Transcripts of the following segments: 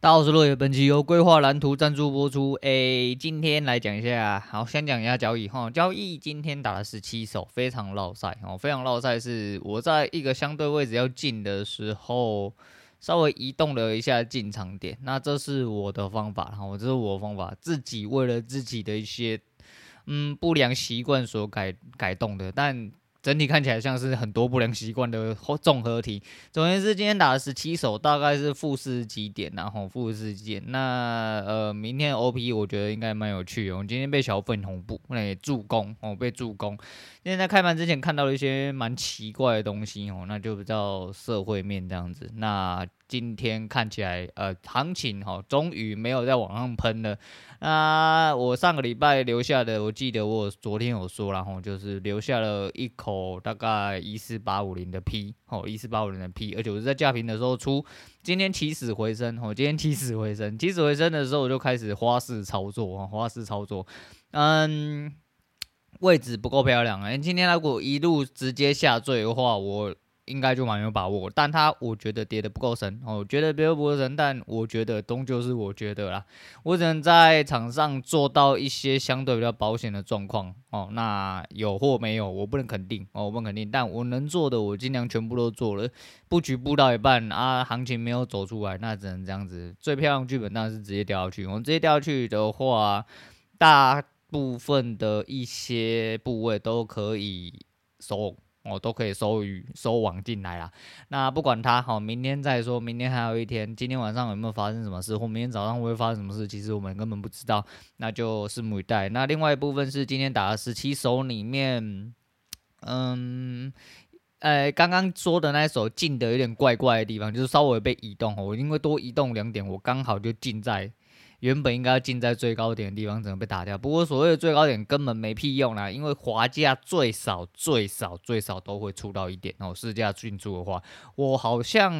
大家好，我是落叶，本期由规划蓝图赞助播出。诶，今天来讲一下，好，先讲一下交易哈。交易今天打了十七手，非常绕赛哦，非常绕赛。是我在一个相对位置要进的时候，稍微移动了一下进场点。那这是我的方法哈，这是我的方法，自己为了自己的一些嗯不良习惯所改改动的，但。整体看起来像是很多不良习惯的综合体。总而言之，今天打了十七手，大概是负四十几点，然后负四十几点。那呃，明天 OP 我觉得应该蛮有趣的。我今天被小粉红布那助攻哦，被助攻。今天在开盘之前看到了一些蛮奇怪的东西哦，那就比较社会面这样子。那今天看起来呃，行情哈，终于没有再往上喷了。那我上个礼拜留下的，我记得我昨天有说然后，就是留下了一口大概一四八五零的 P，吼一四八五零的 P，而且我是在价平的时候出，今天起死回生，吼今天起死回生，起死回生的时候我就开始花式操作，花式操作，嗯，位置不够漂亮，哎，今天如果一路直接下坠的话，我。应该就蛮有把握，但他我觉得跌得不够深哦，我觉得跌得不够深，但我觉得终究是我觉得啦，我只能在场上做到一些相对比较保险的状况哦。那有或没有，我不能肯定哦，我不能肯定，但我能做的我尽量全部都做了。布局布到一半啊，行情没有走出来，那只能这样子。最漂亮剧本当然是直接掉下去，我们直接掉下去的话，大部分的一些部位都可以收。我都可以收鱼收网进来啦。那不管它好，明天再说。明天还有一天，今天晚上有没有发生什么事，或明天早上会发生什么事？其实我们根本不知道，那就拭目以待。那另外一部分是今天打的十七手里面，嗯，呃，刚刚说的那一手进的有点怪怪的地方，就是稍微被移动。我因为多移动两点，我刚好就进在。原本应该要进在最高点的地方，怎么被打掉？不过所谓的最高点根本没屁用啦，因为滑价最少最少最少都会出到一点哦。市价进出的话，我好像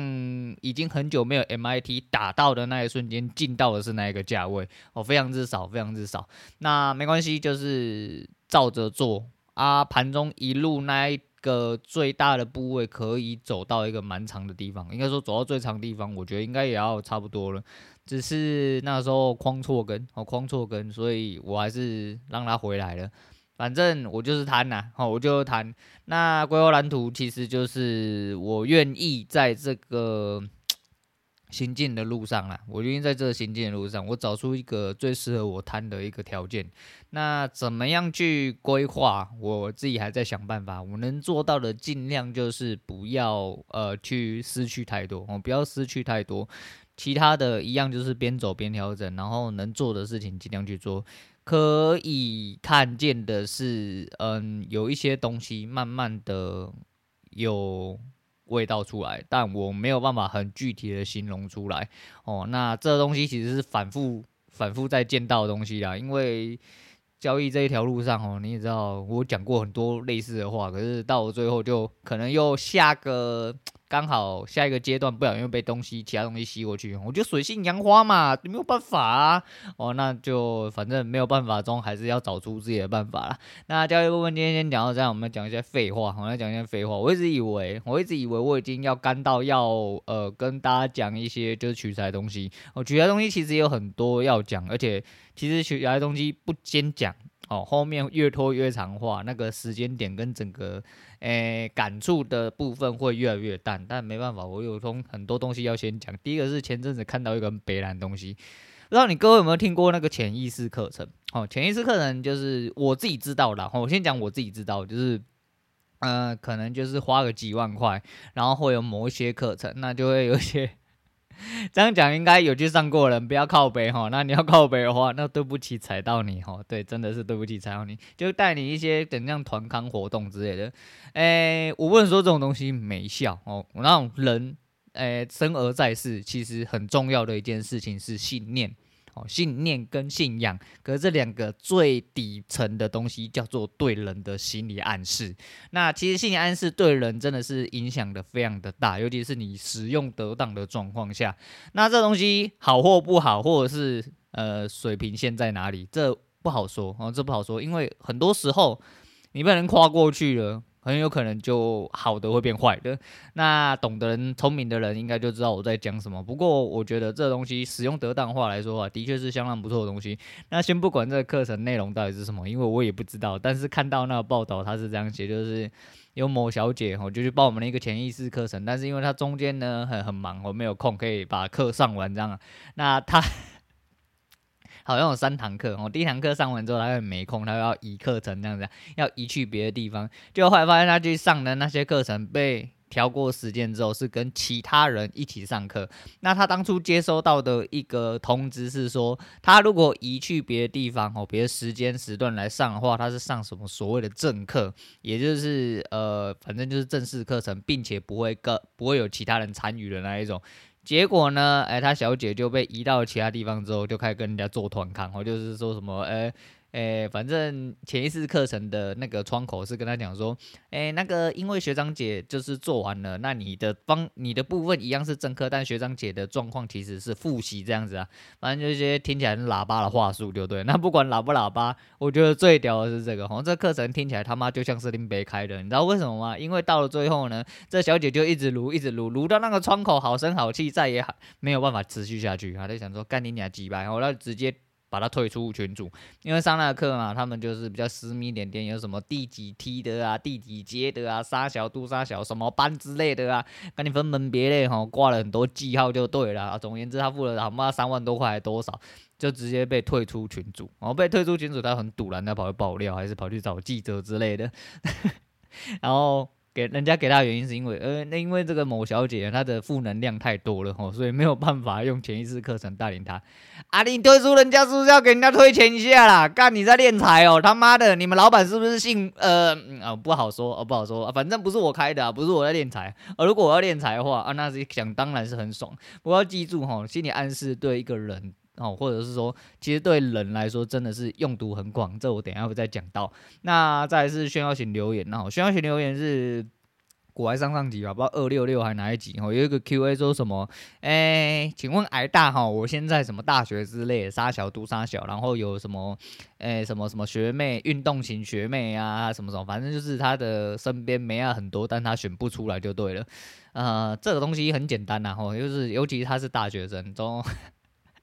已经很久没有 MIT 打到的那一瞬间进到的是那一个价位哦，非常之少，非常之少。那没关系，就是照着做啊。盘中一路那一个最大的部位可以走到一个蛮长的地方，应该说走到最长的地方，我觉得应该也要差不多了。只是那时候框错根，哦，框错根，所以我还是让他回来了。反正我就是贪呐，好，我就贪。那规划蓝图其实就是我愿意在这个行进的路上啦，我愿意在这个行进的路上，我找出一个最适合我贪的一个条件。那怎么样去规划？我自己还在想办法。我能做到的，尽量就是不要呃去失去太多，哦，不要失去太多。其他的一样就是边走边调整，然后能做的事情尽量去做。可以看见的是，嗯，有一些东西慢慢的有味道出来，但我没有办法很具体的形容出来。哦，那这东西其实是反复反复在见到的东西啦，因为交易这一条路上，哦，你也知道，我讲过很多类似的话，可是到了最后就可能又下个。刚好下一个阶段不小心被东西其他东西吸过去，我就水性杨花嘛，没有办法啊。哦，那就反正没有办法中，还是要找出自己的办法啦。那交易部分今天先讲到这样，我们讲一些废话。我们讲一些废话。我一直以为，我一直以为我已经要干到要呃跟大家讲一些就是取材东西。哦，取材东西其实也有很多要讲，而且其实取材的东西不先讲。哦，后面越拖越长化，那个时间点跟整个诶、感触的部分会越来越淡，但没办法，我有通很多东西要先讲。第一个是前阵子看到一个很北烂东西，不知道你各位有没有听过那个潜意识课程？哦，潜意识课程就是我自己知道的，我先讲我自己知道，就是呃，可能就是花个几万块，然后会有某一些课程，那就会有一些。这样讲应该有去上过人，不要靠北哈。那你要靠北的话，那对不起踩到你哈。对，真的是对不起踩到你，就带你一些怎样团康活动之类的。诶，我不能说这种东西没效哦。那种人，诶，生而在世，其实很重要的一件事情是信念。信念跟信仰，可是这两个最底层的东西叫做对人的心理暗示。那其实心理暗示对人真的是影响的非常的大，尤其是你使用得当的状况下。那这东西好或不好，或者是呃水平线在哪里，这不好说哦，这不好说，因为很多时候你被人夸过去了。很有可能就好的会变坏的。那懂的人、聪明的人应该就知道我在讲什么。不过我觉得这东西使用得当化来说啊，的确是相当不错的东西。那先不管这个课程内容到底是什么，因为我也不知道。但是看到那个报道，他是这样写，就是有某小姐哦，就去报我们的一个潜意识课程，但是因为她中间呢很很忙，我没有空可以把课上完这样。那她。好像有三堂课，我第一堂课上完之后，他会没空，他要移课程这样子，要移去别的地方。就后来发现他去上的那些课程被调过时间之后，是跟其他人一起上课。那他当初接收到的一个通知是说，他如果移去别的地方哦，别的时间时段来上的话，他是上什么所谓的正课，也就是呃，反正就是正式课程，并且不会跟不会有其他人参与的那一种。结果呢，哎，他小姐就被移到其他地方之后，就开始跟人家做团康，或就是说什么，哎。诶，反正潜意识课程的那个窗口是跟他讲说，诶，那个因为学长姐就是做完了，那你的方你的部分一样是正课，但学长姐的状况其实是复习这样子啊。反正就这些听起来喇叭的话术，对不对。那不管喇不喇叭，我觉得最屌的是这个，好像这课程听起来他妈就像是林北开的，你知道为什么吗？因为到了最后呢，这小姐就一直撸，一直撸，撸到那个窗口好声好气，再也没有办法持续下去，他就想说干你俩几百，我要直接。把他退出群组，因为上那课嘛，他们就是比较私密点点，有什么第几梯的啊，第几阶的啊，杀小度杀小什么班之类的啊，跟你分门别类哈，挂了很多记号就对了啊。总而言之，他付了他妈三万多块还多少，就直接被退出群组。然后被退出群组，他很赌烂，他跑去爆料，还是跑去找记者之类的，然后。给人家给他的原因是因为，呃，那因为这个某小姐她的负能量太多了吼，所以没有办法用潜意识课程带领她。啊，你退出人家是不是要给人家推钱一下啦？干你在敛财哦，他妈的，你们老板是不是姓呃啊不好说哦不好说，反正不是我开的，啊，不是我在敛财。而如果我要敛财的话啊，那是想当然是很爽。不过要记住吼，心理暗示对一个人。哦，或者是说，其实对人来说真的是用途很广，这我等下会再讲到。那再来是炫耀型留言，然后炫耀型留言是古玩上上集吧，不知道二六六还是哪一集哦，有一个 Q&A 说什么？哎，请问矮大哈，我现在什么大学之类的，杀小读杀小，然后有什么？哎，什么什么学妹，运动型学妹啊，什么什么，反正就是他的身边没啊很多，但他选不出来就对了。呃，这个东西很简单呐，吼，就是尤其他是大学生中。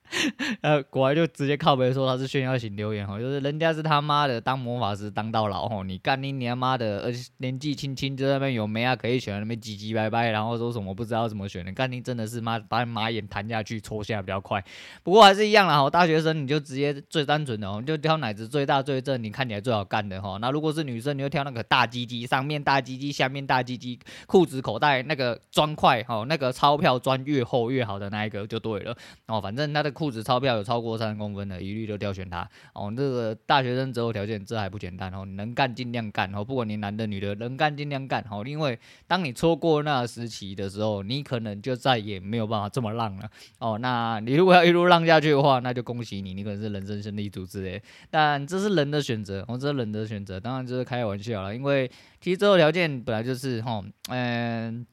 呃，果然就直接靠北说他是炫耀型留言哈，就是人家是他妈的当魔法师当到老吼，你干你你他妈的，而且年纪轻轻就在那边有妹啊可以选，那边唧唧歪歪，然后说什么不知道怎么选的，干你真的是妈把你马眼弹下去戳下比较快。不过还是一样啦，哈，大学生你就直接最单纯的哦，就挑奶子最大最正，你看起来最好干的哈。那如果是女生，你就挑那个大鸡鸡，上面大鸡鸡，下面大鸡鸡，裤子口袋那个砖块哈，那个钞票砖越厚越好的那一个就对了哦，反正他的。裤子钞票有超过三公分的，一律都挑选他哦。这个大学生择偶条件这还不简单哦，能干尽量干哦，不管你男的女的，能干尽量干哦。因为当你错过那个时期的时候，你可能就再也没有办法这么浪了哦。那你如果要一路浪下去的话，那就恭喜你，你可能是人生胜利组之类。但这是人的选择，哦，这是人的选择，当然就是开玩笑了。因为其实择偶条件本来就是哈，嗯。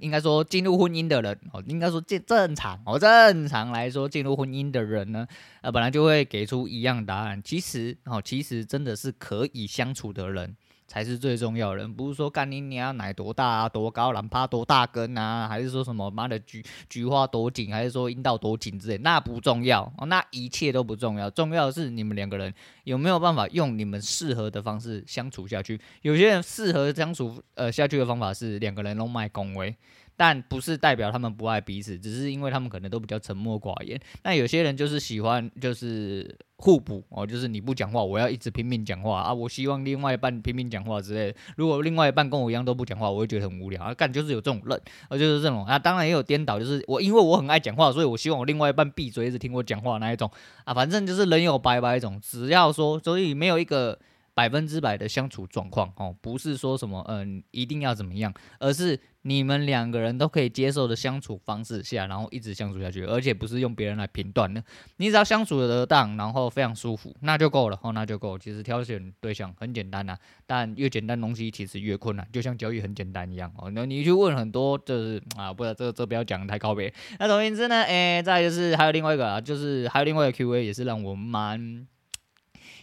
应该说，进入婚姻的人哦，应该说正正常哦，正常来说，进入婚姻的人呢，呃，本来就会给出一样答案。其实哦，其实真的是可以相处的人。才是最重要的人，不是说干你你要奶多大啊，多高，哪怕多大根啊，还是说什么妈的菊菊花多紧，还是说阴道多紧之类，那不重要，那一切都不重要，重要的是你们两个人有没有办法用你们适合的方式相处下去。有些人适合相处呃下去的方法是两个人弄卖恭维。但不是代表他们不爱彼此，只是因为他们可能都比较沉默寡言。那有些人就是喜欢就是互补哦，就是你不讲话，我要一直拼命讲话啊。我希望另外一半拼命讲话之类的。如果另外一半跟我一样都不讲话，我会觉得很无聊啊。干就是有这种人，啊就是这种啊。当然也有颠倒，就是我因为我很爱讲话，所以我希望我另外一半闭嘴，一直听我讲话那一种啊。反正就是人有百百种，只要说，所以没有一个。百分之百的相处状况哦，不是说什么嗯一定要怎么样，而是你们两个人都可以接受的相处方式下，然后一直相处下去，而且不是用别人来评断的。你只要相处得当，然后非常舒服，那就够了哦，那就够。其实挑选对象很简单呐，但越简单东西其实越困难，就像交易很简单一样哦。那你去问很多就是啊，不知道这这不要讲太高别。那总而言之呢，诶，再就是还有另外一个啊，就是还有另外一个 Q&A 也是让我蛮。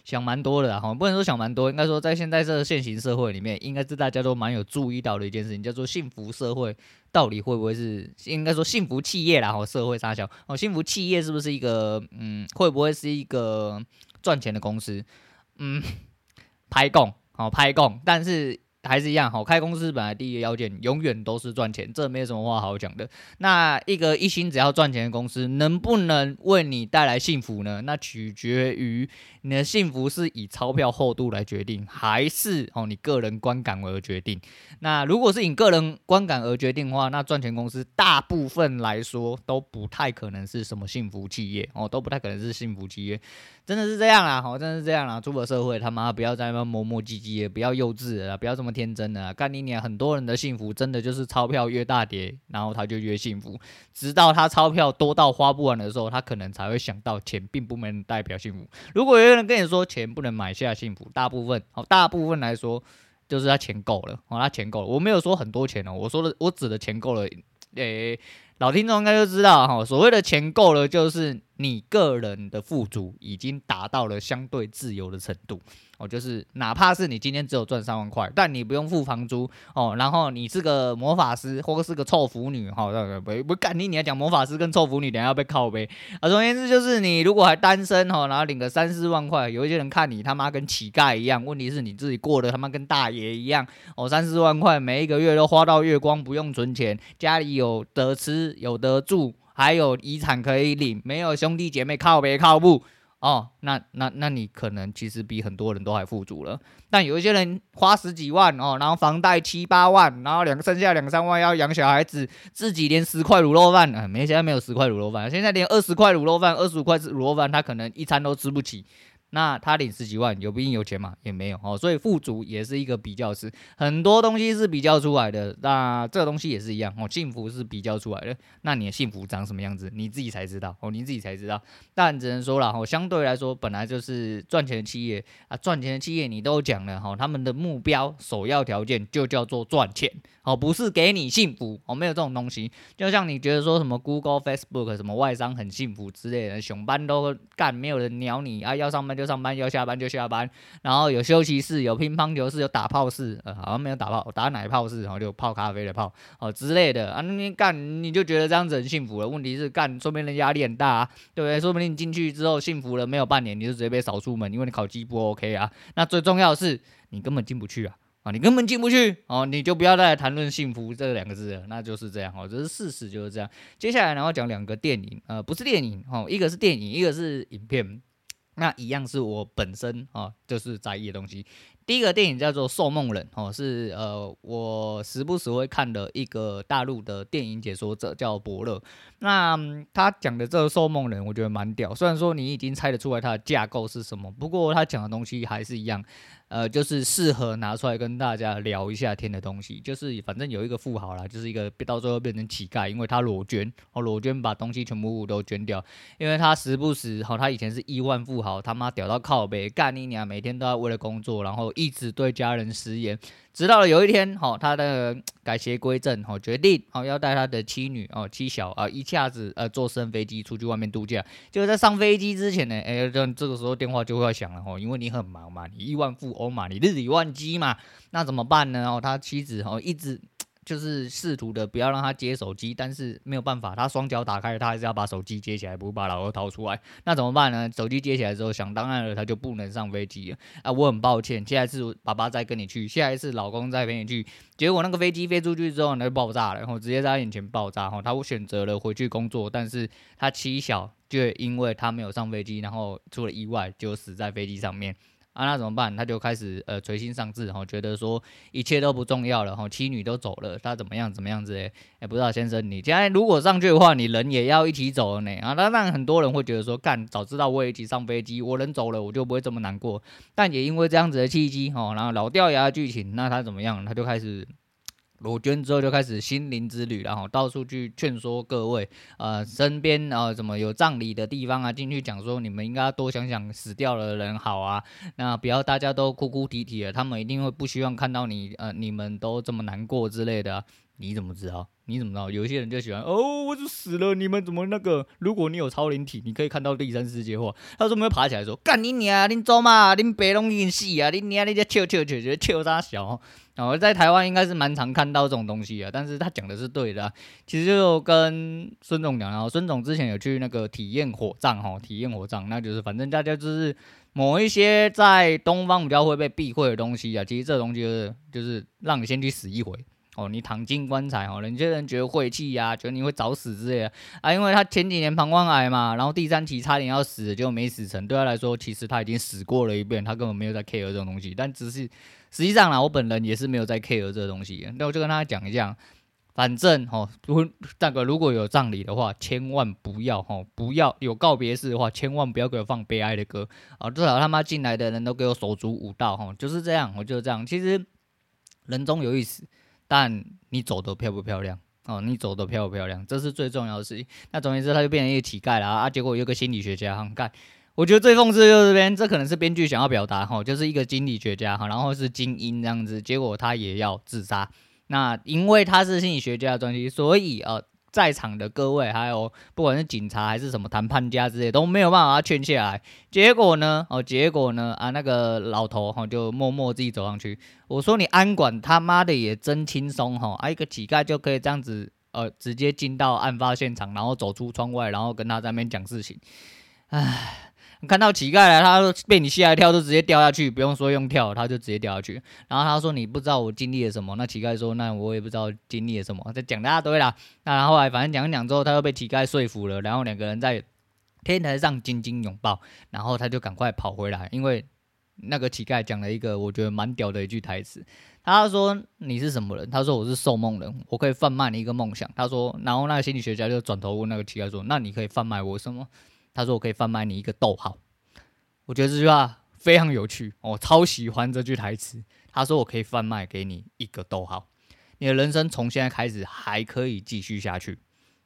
想蛮多的哈，不能说想蛮多，应该说在现在这个现行社会里面，应该是大家都蛮有注意到的一件事情，叫做幸福社会到底会不会是应该说幸福企业啦？哈，社会大小哦，幸福企业是不是一个嗯，会不会是一个赚钱的公司？嗯，拍供哦拍供，但是。还是一样，好，开公司本来第一个要件永远都是赚钱，这没什么话好讲的。那一个一心只要赚钱的公司，能不能为你带来幸福呢？那取决于你的幸福是以钞票厚度来决定，还是哦你个人观感而决定。那如果是以个人观感而决定的话，那赚钱公司大部分来说都不太可能是什么幸福企业哦，都不太可能是幸福企业。真的是这样啦，好，真的是这样啦。出了社会，他妈不要在那边磨磨唧唧也，不要幼稚了，不要这么天真了。干你娘！很多人的幸福真的就是钞票越大叠，然后他就越幸福。直到他钞票多到花不完的时候，他可能才会想到钱并不能代表幸福。如果有人跟你说钱不能买下幸福，大部分哦，大部分来说就是他钱够了，哦，他钱够了。我没有说很多钱哦，我说的我指的钱够了，诶、老听众应该就知道哈，所谓的钱够了，就是你个人的富足已经达到了相对自由的程度。哦，就是哪怕是你今天只有赚三万块，但你不用付房租哦，然后你是个魔法师或是个臭腐女，哈、哦，不不干你，你要讲魔法师跟臭腐女，等下要被靠背。啊，总而言之就是你如果还单身哈，然后领个三四万块，有一些人看你他妈跟乞丐一样，问题是你自己过得他妈跟大爷一样哦，三四万块每一个月都花到月光，不用存钱，家里有得吃有得住，还有遗产可以领，没有兄弟姐妹靠别靠不。哦，那那那你可能其实比很多人都还富足了，但有一些人花十几万哦，然后房贷七八万，然后两剩下两三万要养小孩子，自己连十块卤肉饭啊，没现在没有十块卤肉饭，现在连二十块卤肉饭、二十五块卤肉饭，他可能一餐都吃不起。那他领十几万，有不一定有钱嘛？也没有哦，所以富足也是一个比较词，很多东西是比较出来的。那这个东西也是一样哦，幸福是比较出来的。那你的幸福长什么样子，你自己才知道哦，你自己才知道。但只能说了哦，相对来说，本来就是赚钱的企业啊，赚钱的企业你都讲了哈，他们的目标首要条件就叫做赚钱哦，不是给你幸福哦，没有这种东西。就像你觉得说什么 Google、Facebook 什么外商很幸福之类的，上班都干，没有人鸟你啊，要上班就。上班要下班就下班，然后有休息室，有乒乓球室，有打炮室，呃，好像没有打炮，打奶泡室，然后就泡咖啡的泡，哦之类的啊，你干你就觉得这样子很幸福了。问题是干，说明人压力很大啊，对不对？说不定你进去之后幸福了没有半年，你就直接被扫出门，因为你考绩不 OK 啊。那最重要的是你根本进不去啊，啊，你根本进不去哦，你就不要再谈论幸福这两个字了，那就是这样哦，这是事实就是这样。接下来然后讲两个电影，呃，不是电影哦，一个是电影，一个是影片。那一样是我本身啊，就是在意的东西。第一个电影叫做《受梦人》哦，是呃我时不时会看的一个大陆的电影解说者叫伯乐。那他讲的这个《受梦人》，我觉得蛮屌。虽然说你已经猜得出来它的架构是什么，不过他讲的东西还是一样。呃，就是适合拿出来跟大家聊一下天的东西，就是反正有一个富豪啦，就是一个到最后变成乞丐，因为他裸捐，哦，裸捐把东西全部都捐掉，因为他时不时，好、哦，他以前是亿万富豪，他妈屌到靠北，干你娘，每天都要为了工作，然后一直对家人食言。直到有一天，哈，他的改邪归正，哈，决定，哦，要带他的妻女，哦，妻小啊，一下子，呃，坐私人飞机出去外面度假。就在上飞机之前呢，哎，这这个时候电话就会响了，哈，因为你很忙嘛，你亿万富翁嘛，你日理万机嘛，那怎么办呢？哦，他妻子，哦，一直。就是试图的不要让他接手机，但是没有办法，他双脚打开，他还是要把手机接起来，不把老二掏出来。那怎么办呢？手机接起来之后，想当然了，他就不能上飞机了啊！我很抱歉，下一次爸爸再跟你去，下一次老公再陪你去。结果那个飞机飞出去之后，那就爆炸了，然后直接在他眼前爆炸。哈，他选择了回去工作，但是他妻小就因为他没有上飞机，然后出了意外，就死在飞机上面。啊，那怎么办？他就开始呃垂心丧志，然后觉得说一切都不重要了，哈，妻女都走了，他怎么样怎么样子？哎，哎，不知道先生，你现在如果上去的话，你人也要一起走了呢。啊，当然很多人会觉得说，干，早知道我也一起上飞机，我人走了，我就不会这么难过。但也因为这样子的契机，哈，然后老掉牙的剧情，那他怎么样？他就开始。裸捐之后就开始心灵之旅，然后到处去劝说各位，呃，身边啊，什么有葬礼的地方啊，进去讲说你们应该多想想死掉的人好啊，那不要大家都哭哭啼啼的，他们一定会不希望看到你，呃，你们都这么难过之类的。你怎么知道？你怎么知道？有些人就喜欢哦，我就死了，你们怎么那个？如果你有超灵体，你可以看到第三世界话，他说没有爬起来说干你娘，你走嘛，你白龙已经死啊，你娘你这笑笑笑笑笑啥小？然后在台湾应该是蛮常看到这种东西啊，但是他讲的是对的，啊，其实就跟孙总讲，然后孙总之前有去那个体验火葬哈，体验火葬，那就是反正大家就是某一些在东方比较会被避讳的东西啊，其实这东西就是就是让你先去死一回。哦，你躺进棺材哦，有些人觉得晦气呀，觉得你会早死之类的啊，因为他前几年膀胱癌嘛，然后第三期差点要死，结果没死成。对他来说，其实他已经死过了一遍，他根本没有在 care 这种东西。但只是实际上呢，我本人也是没有在 care 这个东西。那我就跟他讲一下，反正哦，如那个如果有葬礼的话，千万不要哦，不要有告别式的话，千万不要给我放悲哀的歌啊，至少他妈进来的人都给我手足舞蹈哦，就是这样，我就是这样。其实人终有一死。但你走的漂不漂亮哦？你走的漂不漂亮，这是最重要的事情。那总而言之，他就变成一个乞丐了啊！结果有个心理学家哈干，我觉得最讽刺就是这边，这可能是编剧想要表达哈，就是一个心理学家哈，然后是精英这样子，结果他也要自杀。那因为他是心理学家的专辑，所以呃。在场的各位，还有不管是警察还是什么谈判家之类，都没有办法劝下来。结果呢？哦，结果呢？啊，那个老头哈就默默自己走上去。我说你安管他妈的也真轻松哈！啊，一个乞丐就可以这样子呃，直接进到案发现场，然后走出窗外，然后跟他在那边讲事情。唉。看到乞丐来，他被你吓一跳，就直接掉下去，不用说用跳，他就直接掉下去。然后他说：“你不知道我经历了什么。”那乞丐说：“那我也不知道经历了什么。”在讲大家堆啦。那后来反正讲一讲之后，他又被乞丐说服了，然后两个人在天台上紧紧拥抱。然后他就赶快跑回来，因为那个乞丐讲了一个我觉得蛮屌的一句台词。他说：“你是什么人？”他说：“我是受梦人，我可以贩卖你一个梦想。”他说：“然后那个心理学家就转头问那个乞丐说：‘那你可以贩卖我什么？’”他说：“我可以贩卖你一个逗号。”我觉得这句话非常有趣，我超喜欢这句台词。他说：“我可以贩卖给你一个逗号，你的人生从现在开始还可以继续下去。”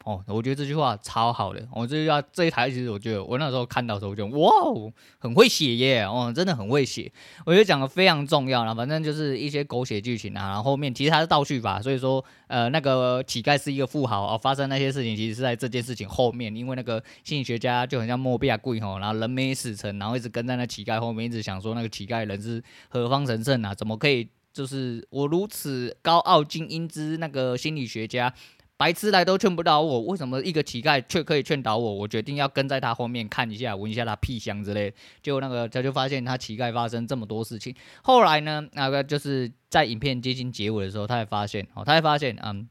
哦，我觉得这句话超好的。我、哦、这句话这一台其实我觉得我那时候看到的时候，我就哇哦，很会写耶，哦，真的很会写。我觉得讲的非常重要了，反正就是一些狗血剧情啊。然后后面其实它是倒叙法，所以说呃那个乞丐是一个富豪哦，发生那些事情其实是在这件事情后面，因为那个心理学家就很像莫比亚贵吼，然后人没死成，然后一直跟在那乞丐后面，一直想说那个乞丐人是何方神圣啊？怎么可以就是我如此高傲精英之那个心理学家？白痴来都劝不倒我，为什么一个乞丐却可以劝倒我？我决定要跟在他后面看一下，闻一下他屁香之类。结果那个他就发现他乞丐发生这么多事情。后来呢，那个就是在影片接近结尾的时候，他才发现哦，他才发现嗯，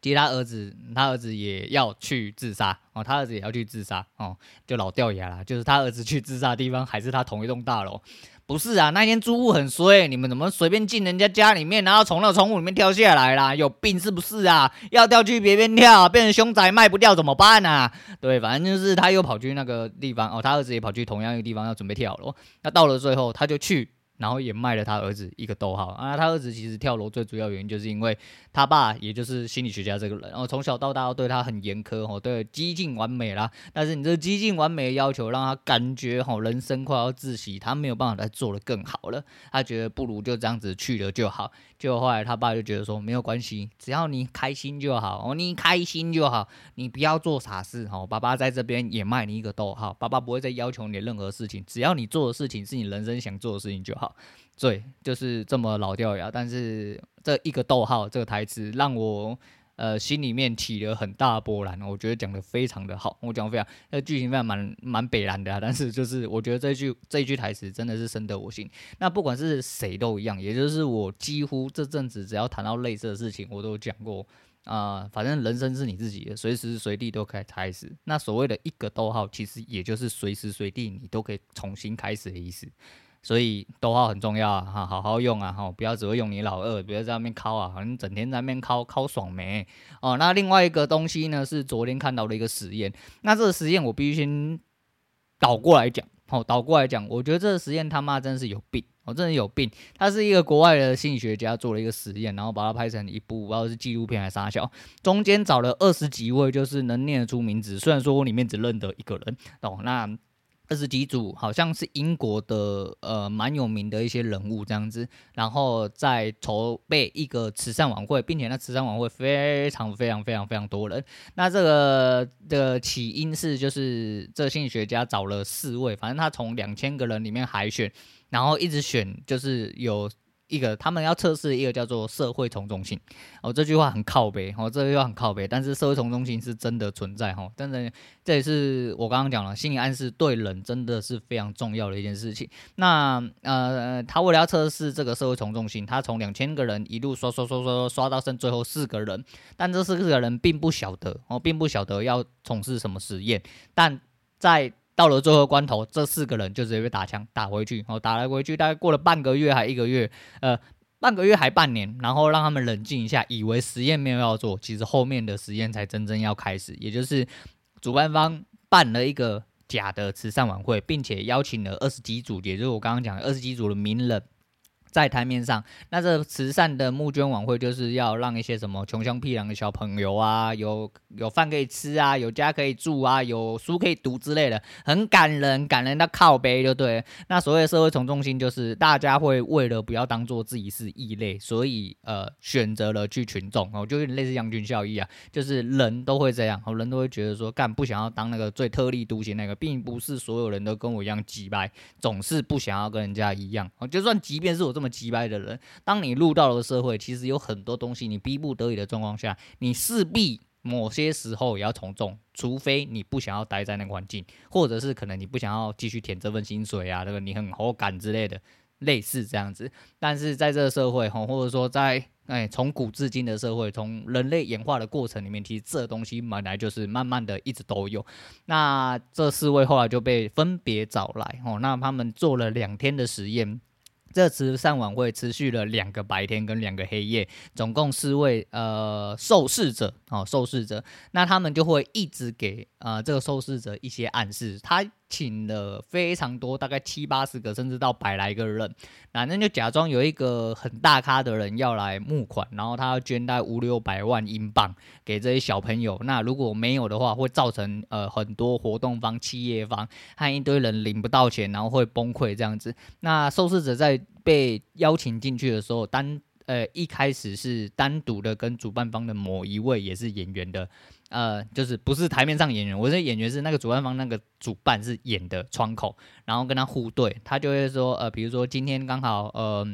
其实他儿子，他儿子也要去自杀哦，他儿子也要去自杀哦，就老掉牙了，就是他儿子去自杀的地方还是他同一栋大楼。不是啊，那天租户很衰，你们怎么随便进人家家里面，然后从那窗户里面跳下来啦？有病是不是啊？要跳去别边跳，变成凶宅卖不掉怎么办啊？对，反正就是他又跑去那个地方哦，他儿子也跑去同样一个地方要准备跳楼。那到了最后，他就去。然后也卖了他儿子一个逗号啊！他儿子其实跳楼最主要原因就是因为他爸，也就是心理学家这个人，然后从小到大都对他很严苛哦，对几近完美啦。但是你这几近完美的要求，让他感觉哦，人生快要窒息，他没有办法再做得更好了。他觉得不如就这样子去了就好。就后来他爸就觉得说没有关系，只要你开心就好哦，你开心就好，你不要做傻事哦。爸爸在这边也卖你一个逗号，爸爸不会再要求你任何事情，只要你做的事情是你人生想做的事情就好。对，就是这么老掉牙，但是这一个逗号，这个台词让我呃心里面起了很大波澜。我觉得讲得非常的好，我讲非常，那剧情非常蛮蛮北烂的啊，但是就是我觉得这句这一句台词真的是深得我心。那不管是谁都一样，也就是我几乎这阵子只要谈到类似的事情，我都讲过啊、反正人生是你自己的，随时随地都可以开始。那所谓的一个逗号，其实也就是随时随地你都可以重新开始的意思。所以逗号很重要啊，哈，好好用啊，哈，不要只会用你老二，不要在那边敲啊，好像整天在那边敲敲爽没哦。那另外一个东西呢，是昨天看到的一个实验，那这个实验我必须先倒过来讲，好，倒过来讲，我觉得这个实验他妈真是有病，我真的有病。他是一个国外的心理学家做了一个实验，然后把它拍成一部，不知道是纪录片还是啥小，中间找了二十几位，就是能念得出名字，虽然说我里面只认得一个人，懂那。二十几组好像是英国的呃蛮有名的一些人物这样子，然后在筹备一个慈善晚会，并且那慈善晚会非常非常非常非常多人。那这个的起因是就是这心理学家找了四位，反正他从两千个人里面海选，然后一直选就是有。一个他们要测试一个叫做社会从众性哦，这句话很靠北哦，这句话很靠北，但是社会从众性是真的存在哈，真的这也是我刚刚讲了，心理暗示对人真的是非常重要的一件事情。那呃，他为了要测试这个社会从众性，他从两千个人一路刷刷刷刷刷到剩最后四个人，但这四个人并不晓得哦，并不晓得要从事什么实验，但在到了最后关头，这四个人就直接被打枪打回去，哦，打了回去，大概过了半个月还一个月，呃，半个月还半年，然后让他们冷静一下，以为实验没有要做，其实后面的实验才真正要开始，也就是主办方办了一个假的慈善晚会，并且邀请了二十几组，也就是我刚刚讲的二十几组的名人。在台面上，那这慈善的募捐晚会就是要让一些什么穷乡僻壤的小朋友啊，有有饭可以吃啊，有家可以住啊，有书可以读之类的，很感人，感人到靠背就对。那所谓的社会从众心，就是大家会为了不要当做自己是异类，所以呃选择了去群众哦，就有点类似羊群效应啊，就是人都会这样，人都会觉得说干不想要当那个最特立独行那个，并不是所有人都跟我一样机掰，总是不想要跟人家一样哦，就算即便是我这么。那么机掰的人，当你入到了社会，其实有很多东西，你逼不得已的状况下，你势必某些时候也要从众，除非你不想要待在那个环境，或者是可能你不想要继续舔这份薪水啊，这个你很好感之类的，类似这样子。但是在这个社会，哈，或者说在哎从古至今的社会，从人类演化的过程里面，其实这东西本来就是慢慢的一直都有。那这四位后来就被分别找来，哦，那他们做了两天的实验。这次善晚会持续了两个白天跟两个黑夜，总共四位呃受试者哦，受试者，那他们就会一直给呃这个受试者一些暗示。他请了非常多，大概七八十个，甚至到百来个人，反正就假装有一个很大咖的人要来募款，然后他要捐大五六百万英镑给这些小朋友。那如果没有的话，会造成呃很多活动方、企业方和一堆人领不到钱，然后会崩溃这样子。那受试者在被邀请进去的时候，单呃一开始是单独的跟主办方的某一位也是演员的，呃就是不是台面上演员，我的演员是那个主办方那个主办是演的窗口，然后跟他互对，他就会说呃比如说今天刚好呃。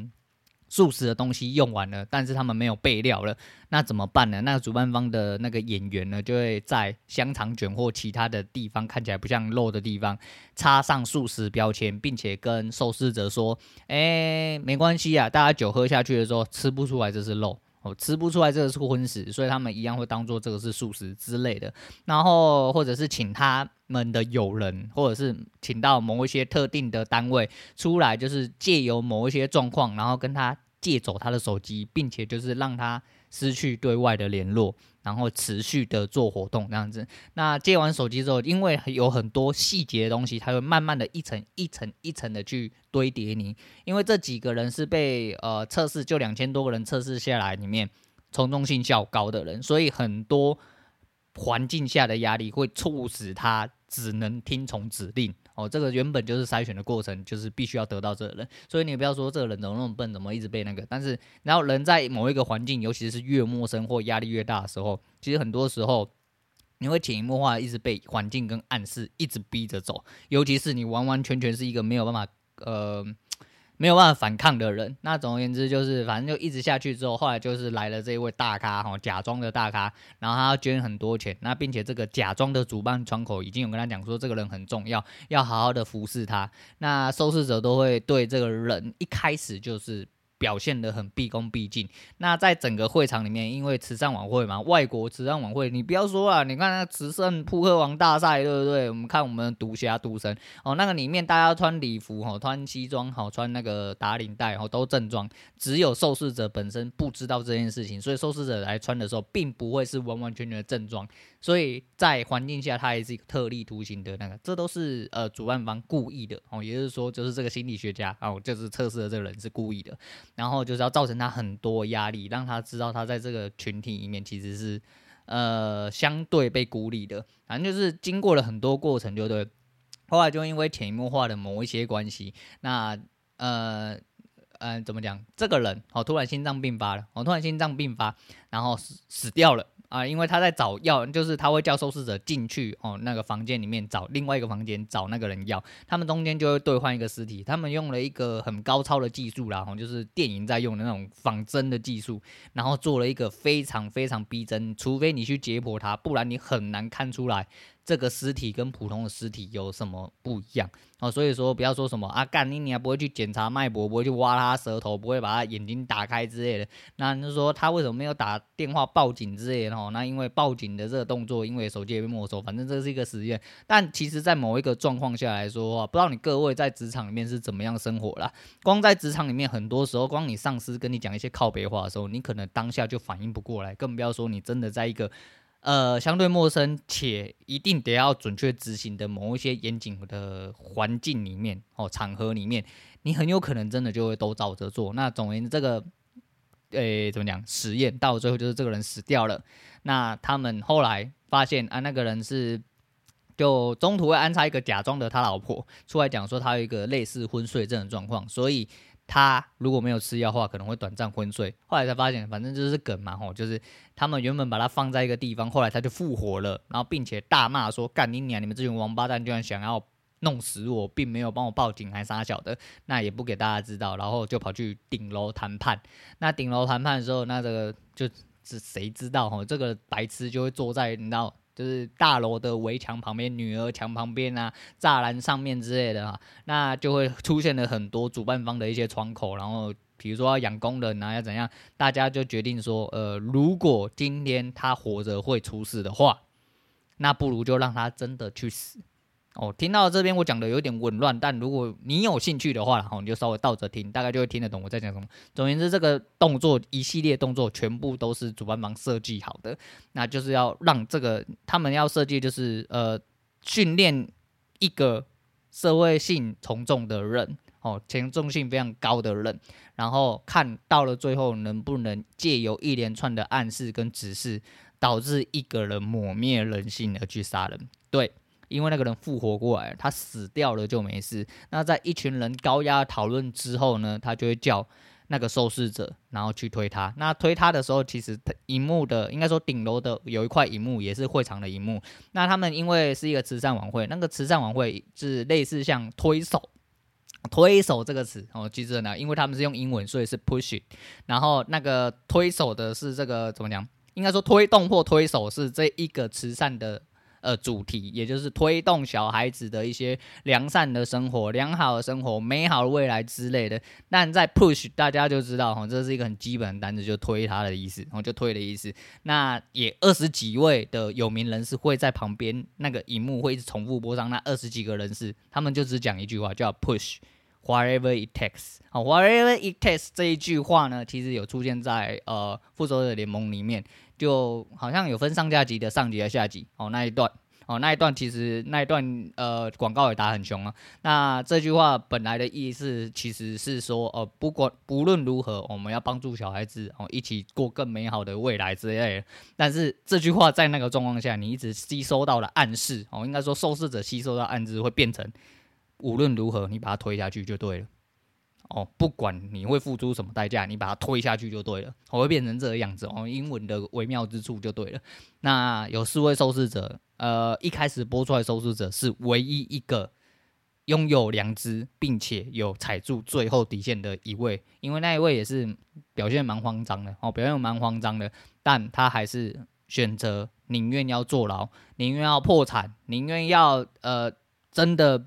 素食的东西用完了，但是他们没有备料了，那怎么办呢？那主办方的那个演员呢，就会在香肠卷或其他的地方看起来不像肉的地方插上素食标签，并且跟受试者说：“哎、没关系啊，大家酒喝下去的时候吃不出来这是肉哦，吃不出来这个是荤食，所以他们一样会当做这个是素食之类的。然后或者是请他们的友人，或者是请到某一些特定的单位出来，就是借由某一些状况，然后跟他。”借走他的手机，并且就是让他失去对外的联络，然后持续的做活动这样子。那借完手机之后，因为有很多细节的东西，他会慢慢的一层一层一层的去堆叠你。因为这几个人是被呃测试，就两千多个人测试下来里面从众性较高的人，所以很多环境下的压力会促使他只能听从指令。哦，这个原本就是筛选的过程，就是必须要得到这个人，所以你不要说这个人怎么那么笨，怎么一直被那个。但是，然后人在某一个环境，尤其是越陌生或压力越大的时候，其实很多时候你会潜移默化一直被环境跟暗示一直逼着走，尤其是你完完全全是一个没有办法呃。没有办法反抗的人，那总而言之就是，反正就一直下去之后，后来就是来了这一位大咖哈，假装的大咖，然后他要捐很多钱，那并且这个假装的主办窗口已经有跟他讲说，这个人很重要，要好好的服侍他，那受试者都会对这个人一开始就是。表现得很毕恭毕敬。那在整个会场里面，因为慈善晚会嘛，外国慈善晚会，你不要说啊，你看那慈善扑克王大赛，对不对？我们看我们赌侠赌神哦，那个里面大家穿礼服哦，穿西装好，穿那个打领带哦，都正装。只有受试者本身不知道这件事情，所以受试者来穿的时候，并不会是完完全全的正装。所以在环境下，他也是一个特立独行的那个，这都是呃主办方故意的哦，也就是说，就是这个心理学家哦，就是测试的这个人是故意的。然后就是要造成他很多压力，让他知道他在这个群体里面其实是，呃，相对被孤立的。反正就是经过了很多过程，就对。后来就因为潜移默化的某一些关系，那呃嗯怎么讲？这个人哦，突然心脏病发了，哦，突然心脏病发，然后死死掉了。啊，因为他在找药，就是他会叫受试者进去哦，那个房间里面找另外一个房间找那个人要，他们中间就会兑换一个尸体，他们用了一个很高超的技术啦，就是电影在用的那种仿真的技术，然后做了一个非常非常逼真，除非你去解剖它，不然你很难看出来。这个尸体跟普通的尸体有什么不一样哦？所以说不要说什么啊，干你你还不会去检查脉搏，不会去挖他舌头，不会把他眼睛打开之类的。那就是说他为什么没有打电话报警之类的哦？那因为报警的这个动作，因为手机也被没收，反正这是一个实验。但其实，在某一个状况下来说，不知道你各位在职场里面是怎么样生活啦。光在职场里面，很多时候，光你上司跟你讲一些靠北话的时候，你可能当下就反应不过来，更不要说你真的在一个。呃，相对陌生且一定得要准确执行的某一些严谨的环境里面哦，场合里面，你很有可能真的就会都照着做。那总而言之，这个，诶，怎么讲？实验到最后就是这个人死掉了。那他们后来发现啊，那个人是就中途会安插一个假装的他老婆出来讲说，他有一个类似昏睡症的状况，所以。他如果没有吃药的话，可能会短暂昏睡。后来才发现，反正就是梗嘛，吼，就是他们原本把他放在一个地方，后来他就复活了，然后并且大骂说：“干你娘！你们这群王八蛋，居然想要弄死我，并没有帮我报警，还杀小的，那也不给大家知道。”然后就跑去顶楼谈判。那顶楼谈判的时候，那这个就是谁知道吼，这个白痴就会坐在你知道。就是大楼的围墙旁边、女儿墙旁边啊、栅栏上面之类的啊，那就会出现了很多主办方的一些窗口，然后比如说要养工人啊，要怎样，大家就决定说，呃，如果今天他活着会出事的话，那不如就让他真的去死。哦，听到这边我讲的有点紊乱，但如果你有兴趣的话，然后你就稍微倒着听，大概就会听得懂我在讲什么。总言之，这个动作一系列动作全部都是主办方设计好的，那就是要让这个他们要设计就是呃训练一个社会性从众的人，哦，权重性非常高的人，然后看到了最后能不能借由一连串的暗示跟指示，导致一个人抹灭人性而去杀人，对。因为那个人复活过来，他死掉了就没事。那在一群人高压讨论之后呢，他就会叫那个受试者，然后去推他。那推他的时候，其实荧幕的应该说顶楼的有一块荧幕，也是会场的荧幕。那他们因为是一个慈善晚会，那个慈善晚会是类似像推手，推手这个词哦，记着呢，因为他们是用英文，所以是 push。然后那个推手的是这个怎么讲？应该说推动或推手是这一个慈善的。呃，主题也就是推动小孩子的一些良善的生活、良好的生活、美好的未来之类的。但在 push，大家就知道哈，这是一个很基本的单词，就推他的意思，然后就推的意思。那也二十几位的有名人士会在旁边，那个荧幕会一直重复播上那二十几个人士，他们就只讲一句话，叫 push，whatever it takes。好，whatever it takes 这一句话呢，其实有出现在呃复仇者联盟里面。就好像有分上下级的上级和下级哦，那一段哦，那一段其实那一段呃广告也打很凶啊。那这句话本来的意思其实是说哦、呃，不管不论如何，我们要帮助小孩子哦，一起过更美好的未来之类的。但是这句话在那个状况下，你一直吸收到了暗示哦，应该说受试者吸收到暗示会变成无论如何你把它推下去就对了。哦，不管你会付出什么代价，你把它推下去就对了，我会变成这个样子哦。英文的微妙之处就对了。那有四位受试者，呃，一开始播出来受试者是唯一一个拥有良知并且有踩住最后底线的一位，因为那一位也是表现蛮慌张的哦，表现蛮慌张的，但他还是选择宁愿要坐牢，宁愿要破产，宁愿要呃真的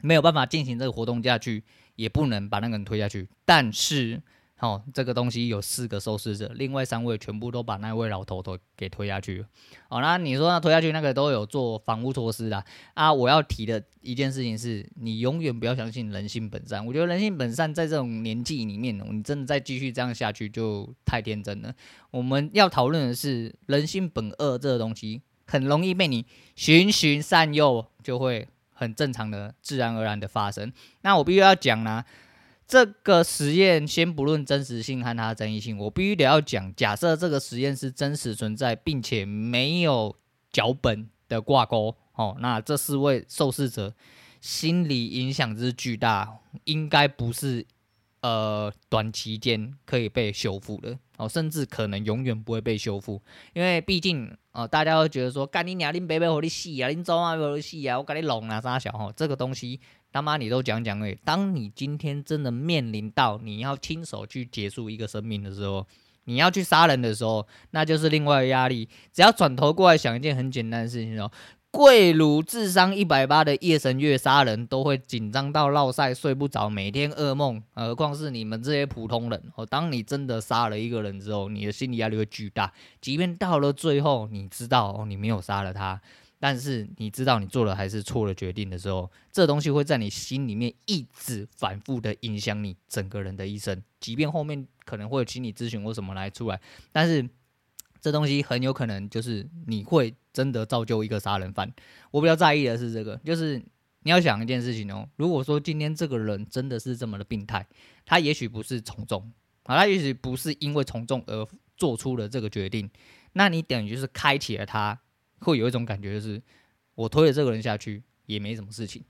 没有办法进行这个活动下去。也不能把那个人推下去，但是，哦，这个东西有四个受试者，另外三位全部都把那位老头头给推下去了。哦，那你说那推下去那个都有做防护措施的啊？我要提的一件事情是，你永远不要相信人性本善。我觉得人性本善在这种年纪里面，你真的再继续这样下去就太天真了。我们要讨论的是人性本恶这个东西，很容易被你循循善诱，就会。很正常的、自然而然的发生。那我必须要讲呢，这个实验先不论真实性和它的争议性，我必须得要讲。假设这个实验是真实存在，并且没有脚本的挂钩哦，那这四位受试者心理影响之巨大，应该不是呃短期间可以被修复的哦，甚至可能永远不会被修复，因为毕竟呃大家都觉得说，干你娘，你伯伯和你死啊，你走啊，和你死啊，我跟你拢啊，啥小吼，这个东西他妈你都讲讲诶，当你今天真的面临到你要亲手去结束一个生命的时候。你要去杀人的时候，那就是另外的压力。只要转头过来想一件很简单的事情哦，贵如智商一百八的夜神月杀人都会紧张到落赛睡不着，每天噩梦，何况是你们这些普通人哦。当你真的杀了一个人之后，你的心理压力会巨大。即便到了最后，你知道哦，你没有杀了他。但是你知道你做了还是错了决定的时候，这东西会在你心里面一直反复的影响你整个人的一生。即便后面可能会有心理咨询或什么来出来，但是这东西很有可能就是你会真的造就一个杀人犯。我比较在意的是这个，就是你要想一件事情哦，如果说今天这个人真的是这么的病态，他也许不是从众啊，他也许不是因为从众而做出了这个决定，那你等于就是开启了他。会有一种感觉，就是我推了这个人下去也没什么事情，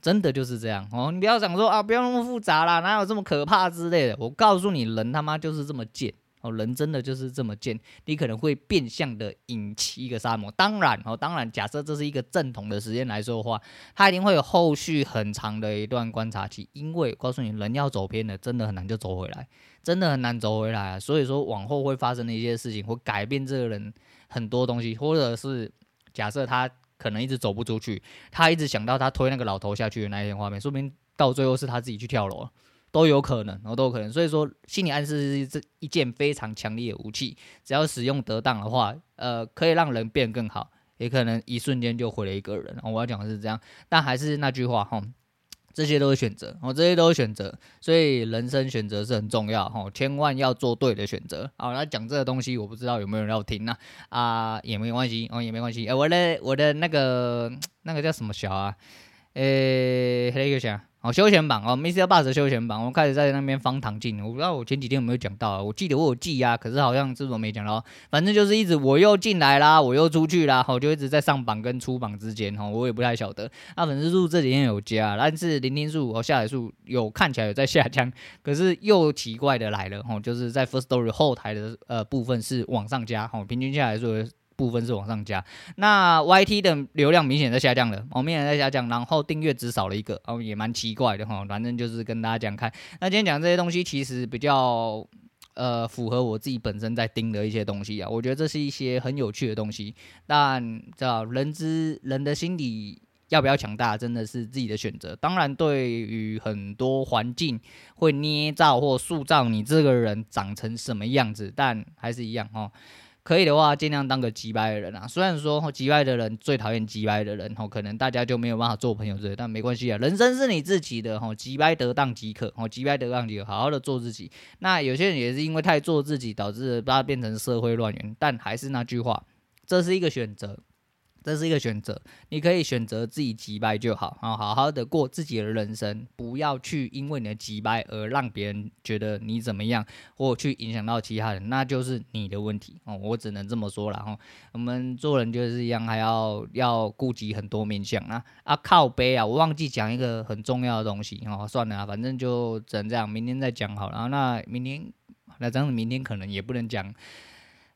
真的就是这样哦。你不要想说啊，不要那么复杂啦，哪有这么可怕之类的。我告诉你，人他妈就是这么贱哦，人真的就是这么贱。你可能会变相的引起一个杀魔。当然哦，当然，假设这是一个正统的时间来说的话，他一定会有后续很长的一段观察期。因为告诉你，人要走偏了，真的很难就走回来，真的很难走回来啊。所以说，往后会发生的一些事情，会改变这个人。很多东西，或者是假设他可能一直走不出去，他一直想到他推那个老头下去的那一天画面，说明到最后是他自己去跳楼了，都有可能，都有可能。所以说，心理暗示是一件非常强烈的武器，只要使用得当的话，呃，可以让人变更好，也可能一瞬间就毁了一个人。我要讲的是这样，但还是那句话哈。这些都是选择哦，这些都是选择，所以人生选择是很重要哦，千万要做对的选择。好，那讲这个东西，我不知道有没有人要听呢？啊，啊，也没关系哦，也没关系。哎，我的我的那个那个叫什么小啊？诶，那个啥？哦，休闲榜哦，Mr. Bus 休闲榜，我开始在那边方糖镜，我不知道我前几天有没有讲到，我记得我有记啊，可是好像这种没讲到，反正就是一直我又进来啦，我又出去啦，我就一直在上榜跟出榜之间，哈，我也不太晓得。那粉丝数这几天有加，但是聆听数和下载数有看起来有在下降，可是又奇怪的来了，哈，就是在 First Story 后台的呃部分是往上加，哈，平均下来说。部分是往上加，那 YT 的流量明显在下降了，哦，明显在下降，然后订阅只少了一个，哦，也蛮奇怪的哈，反正就是跟大家讲看。那今天讲这些东西，其实比较呃符合我自己本身在盯的一些东西啊，我觉得这是一些很有趣的东西。但知道人之人的心理要不要强大，真的是自己的选择。当然，对于很多环境会捏造或塑造你这个人长成什么样子，但还是一样哈。可以的话，尽量当个击败的人啊。虽然说击败的人最讨厌击败的人，吼，可能大家就没有办法做朋友之类，但没关系啊。人生是你自己的，吼，击败得当即可，吼，击败得当即可，好好的做自己。那有些人也是因为太做自己，导致把他变成社会乱源。但还是那句话，这是一个选择。这是一个选择，你可以选择自己击败就好，然后好好的过自己的人生，不要去因为你的击败而让别人觉得你怎么样，或去影响到其他人，那就是你的问题哦。我只能这么说了哈。我们做人就是一样，还要要顾及很多面向啊啊！靠背啊，我忘记讲一个很重要的东西哦。算了啊，反正就只能这样，明天再讲好了。那明天那这样子，明天可能也不能讲。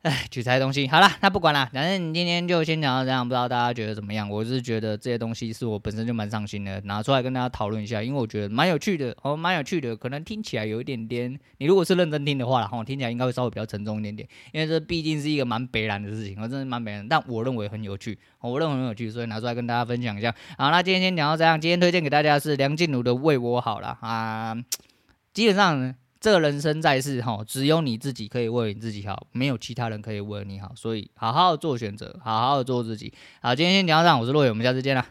哎，取材东西好了，那不管了，反正你今天就先讲到这样，不知道大家觉得怎么样？我是觉得这些东西是我本身就蛮上心的，拿出来跟大家讨论一下，因为我觉得蛮有趣的哦，蛮有趣的，可能听起来有一点点，你如果是认真听的话，然后听起来应该会稍微比较沉重一点点，因为这毕竟是一个蛮北烂的事情，我真的蛮北烂，但我认为很有趣，我认为很有趣，所以拿出来跟大家分享一下。好，那今天先讲到这样，今天推荐给大家是梁静茹的《为我好》了啊，基本上。这个人生在世，哈，只有你自己可以为你自己好，没有其他人可以为你好，所以好好做选择，好好做自己。好，今天先讲到这，我是洛伟，我们下次见了。